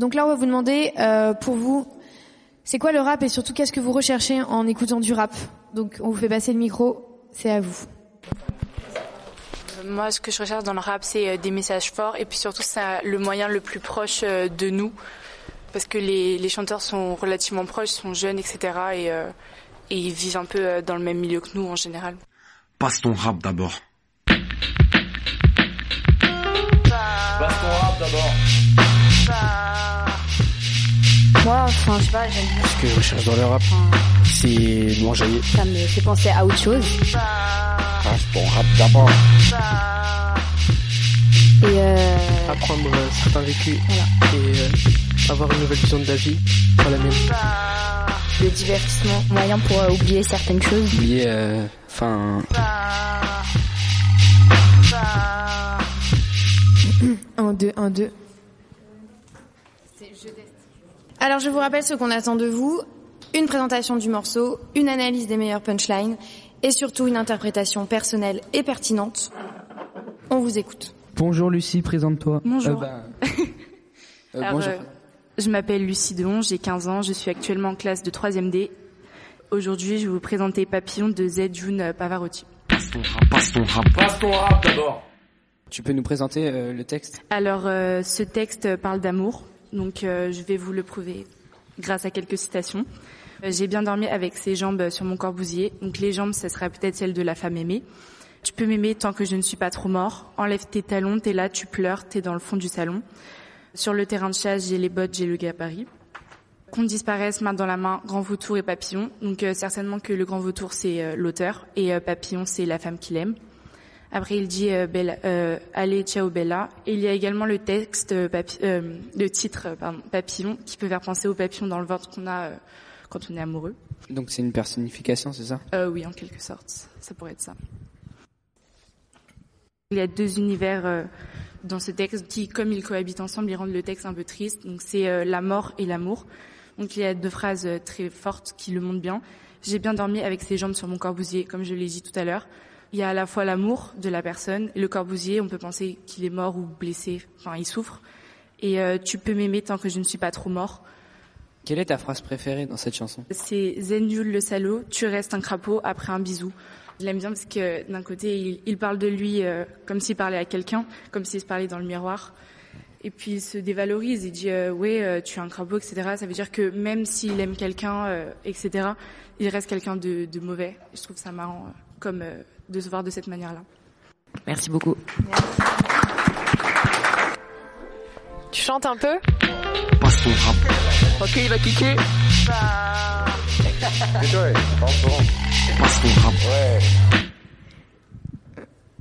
Donc là, on va vous demander, euh, pour vous, c'est quoi le rap et surtout qu'est-ce que vous recherchez en écoutant du rap? Donc on vous fait passer le micro, c'est à vous. Moi, ce que je recherche dans le rap, c'est euh, des messages forts et puis surtout, c'est le moyen le plus proche euh, de nous. Parce que les, les chanteurs sont relativement proches, sont jeunes, etc. Et, euh, et ils vivent un peu euh, dans le même milieu que nous en général. Passe ton rap d'abord. Passe ton rap d'abord. Enfin, je sais pas, j'aime bien. Ce que je recherche dans le rap, c'est manger. Ça me fait penser à autre chose. Passe ton rap d'abord. Et euh, apprendre euh, certains vécus Voilà. et euh, avoir une nouvelle vision de la vie, pas la mienne. le divertissement, moyen pour euh, oublier certaines choses. Oublier, euh, enfin, Un, deux, un, deux. Alors je vous rappelle ce qu'on attend de vous. Une présentation du morceau, une analyse des meilleures punchlines et surtout une interprétation personnelle et pertinente. On vous écoute. Bonjour Lucie, présente-toi. Bonjour. Euh, bah, euh, Alors, bonjour. euh, je m'appelle Lucie Deon, j'ai 15 ans, je suis actuellement en classe de 3e D. Aujourd'hui, je vais vous présenter Papillon de Z June Pavarotti. Passe ton rap, passe ton rap. Passe ton rap d'abord. Tu peux nous présenter euh, le texte? Alors, euh, ce texte parle d'amour, donc euh, je vais vous le prouver grâce à quelques citations. Euh, J'ai bien dormi avec ses jambes sur mon corbousier, donc les jambes, ce serait peut-être celle de la femme aimée. Tu peux m'aimer tant que je ne suis pas trop mort. Enlève tes talons, t'es là, tu pleures, t'es dans le fond du salon. Sur le terrain de chasse, j'ai les bottes, j'ai le gabarit. Qu'on disparaisse, main dans la main, grand vautour et papillon. Donc euh, certainement que le grand vautour, c'est euh, l'auteur, et euh, papillon, c'est la femme qu'il aime. Après, il dit euh, Bella, euh, Allez, ciao Bella. Et il y a également le texte, euh, papi- euh, le titre, pardon, Papillon, qui peut faire penser au papillon dans le ventre qu'on a euh, quand on est amoureux. Donc c'est une personnification, c'est ça? Euh, oui, en quelque sorte, ça pourrait être ça. Il y a deux univers euh, dans ce texte qui, comme ils cohabitent ensemble, ils rendent le texte un peu triste. Donc c'est euh, la mort et l'amour. Donc il y a deux phrases très fortes qui le montrent bien. J'ai bien dormi avec ses jambes sur mon corbousier, comme je l'ai dit tout à l'heure. Il y a à la fois l'amour de la personne le corbousier. On peut penser qu'il est mort ou blessé. Enfin, il souffre. Et euh, tu peux m'aimer tant que je ne suis pas trop mort. Quelle est ta phrase préférée dans cette chanson? C'est Zenjul le salaud, tu restes un crapaud après un bisou. Je l'aime bien parce que d'un côté, il, il parle de lui euh, comme s'il parlait à quelqu'un, comme s'il se parlait dans le miroir. Et puis il se dévalorise, il dit euh, ouais, euh, tu es un crapaud, etc. Ça veut dire que même s'il aime quelqu'un, euh, etc., il reste quelqu'un de, de mauvais. Je trouve ça marrant euh, comme euh, de se voir de cette manière-là. Merci beaucoup. Tu chantes un peu? Passe ton rap. Ok, il a kické. Passe ton rap.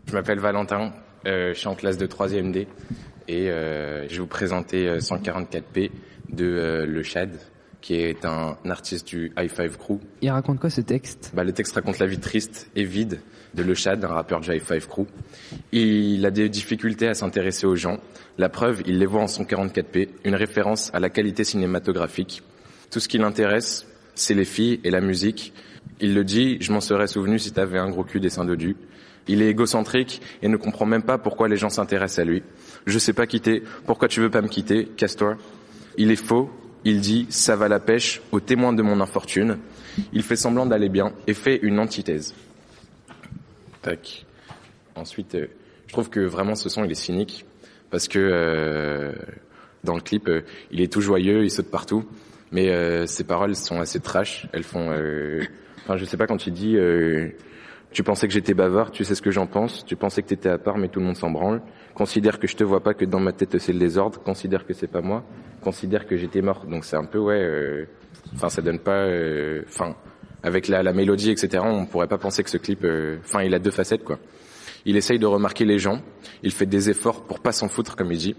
Je m'appelle Valentin, euh, je suis en classe de 3e D et euh, je vais vous présenter euh, 144p de euh, Le Chad, qui est un artiste du High Five Crew. Il raconte quoi ce texte? Bah, le texte raconte la vie triste et vide de Le Chad, un rappeur du High Five Crew. Il a des difficultés à s'intéresser aux gens. La preuve, il les voit en 144p, une référence à la qualité cinématographique. Tout ce qui l'intéresse, c'est les filles et la musique. Il le dit, je m'en serais souvenu si t'avais un gros cul des seins dodus. Il est égocentrique et ne comprend même pas pourquoi les gens s'intéressent à lui. Je sais pas quitter, pourquoi tu veux pas me quitter, casse-toi. Il est faux, il dit ça va la pêche aux témoins de mon infortune. Il fait semblant d'aller bien et fait une antithèse. Tac. Ensuite, euh, je trouve que vraiment ce son il est cynique parce que euh, dans le clip euh, il est tout joyeux, il saute partout, mais euh, ses paroles sont assez trash. Elles font, enfin je sais pas quand il dit Tu pensais que j'étais bavard, tu sais ce que j'en pense. Tu pensais que t'étais à part, mais tout le monde s'en branle. Considère que je te vois pas, que dans ma tête c'est le désordre. Considère que c'est pas moi. Considère que j'étais mort. Donc c'est un peu ouais. euh, Enfin, ça donne pas. euh, Enfin, avec la, la mélodie, etc. On pourrait pas penser que ce clip. euh, Enfin, il a deux facettes quoi. Il essaye de remarquer les gens. Il fait des efforts pour pas s'en foutre, comme il dit.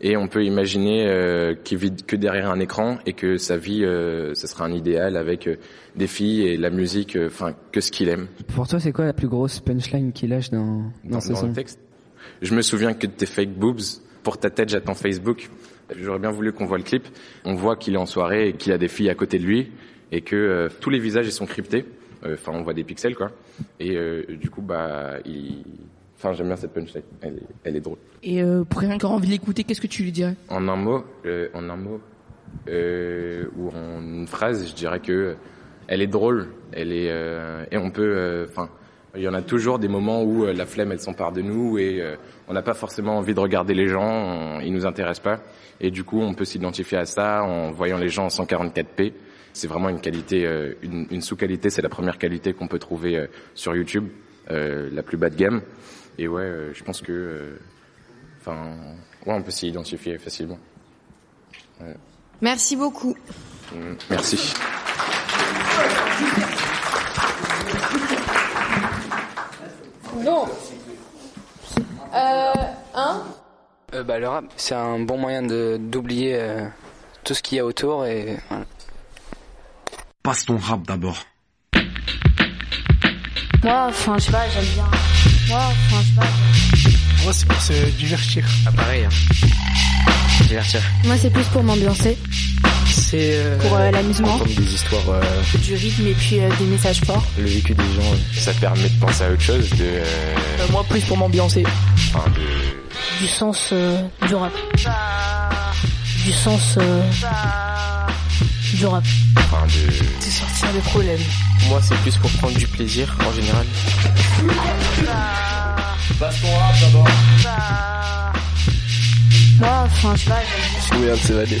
Et on peut imaginer euh, qu'il vit que derrière un écran et que sa vie, euh, ce sera un idéal avec euh, des filles et la musique, euh, enfin que ce qu'il aime. Pour toi, c'est quoi la plus grosse punchline qu'il lâche dans, dans, dans, ce dans le texte. Je me souviens que de tes fake boobs. Pour ta tête, j'attends Facebook. J'aurais bien voulu qu'on voit le clip. On voit qu'il est en soirée et qu'il a des filles à côté de lui et que euh, tous les visages ils sont cryptés. Euh, Enfin, on voit des pixels quoi. Et euh, du coup, bah, il... Enfin, j'aime bien cette punchline. Elle est, elle est drôle. Et euh, pour quelqu'un qui a envie de l'écouter, qu'est-ce que tu lui dirais? En un mot, euh, en un mot euh, ou en une phrase, je dirais que elle est drôle. Elle est euh, et on peut. euh, Enfin, il y en a toujours des moments où euh, la flemme elle s'empare de nous et euh, on n'a pas forcément envie de regarder les gens. On, ils nous intéressent pas et du coup on peut s'identifier à ça en voyant les gens en 144p. C'est vraiment une qualité, euh, une, une sous-qualité. C'est la première qualité qu'on peut trouver euh, sur YouTube, euh, la plus bas de gamme. Et ouais, euh, je pense que, euh, enfin, ouais, on peut s'y identifier facilement. Ouais. Merci beaucoup. Mm, Merci. Bon. Euh, hein Euh, bah, le rap, c'est un bon moyen de d'oublier euh, tout ce qu'il y a autour et voilà. Passe ton rap d'abord. Moi, enfin, je sais pas, j'aime bien. Moi, enfin, je sais pas. Moi, c'est pour se divertir. Ah, pareil. Hein. Divertir. Moi, c'est plus pour m'ambiancer. C'est euh, Pour euh, l'amusement. Entendre des histoires, euh, Du rythme et puis euh, des messages forts. le vécu des gens, euh, ça permet de penser à autre chose, de, euh, Euh, Moi, plus pour m'ambiancer. enfin, de, Du sens euh, du rap. Du sens euh, du rap. enfin, de, Des problèmes. moi, c'est plus pour prendre du plaisir en général. Rap d'abord. Moi, enfin, je. C'est moyen de s'évader.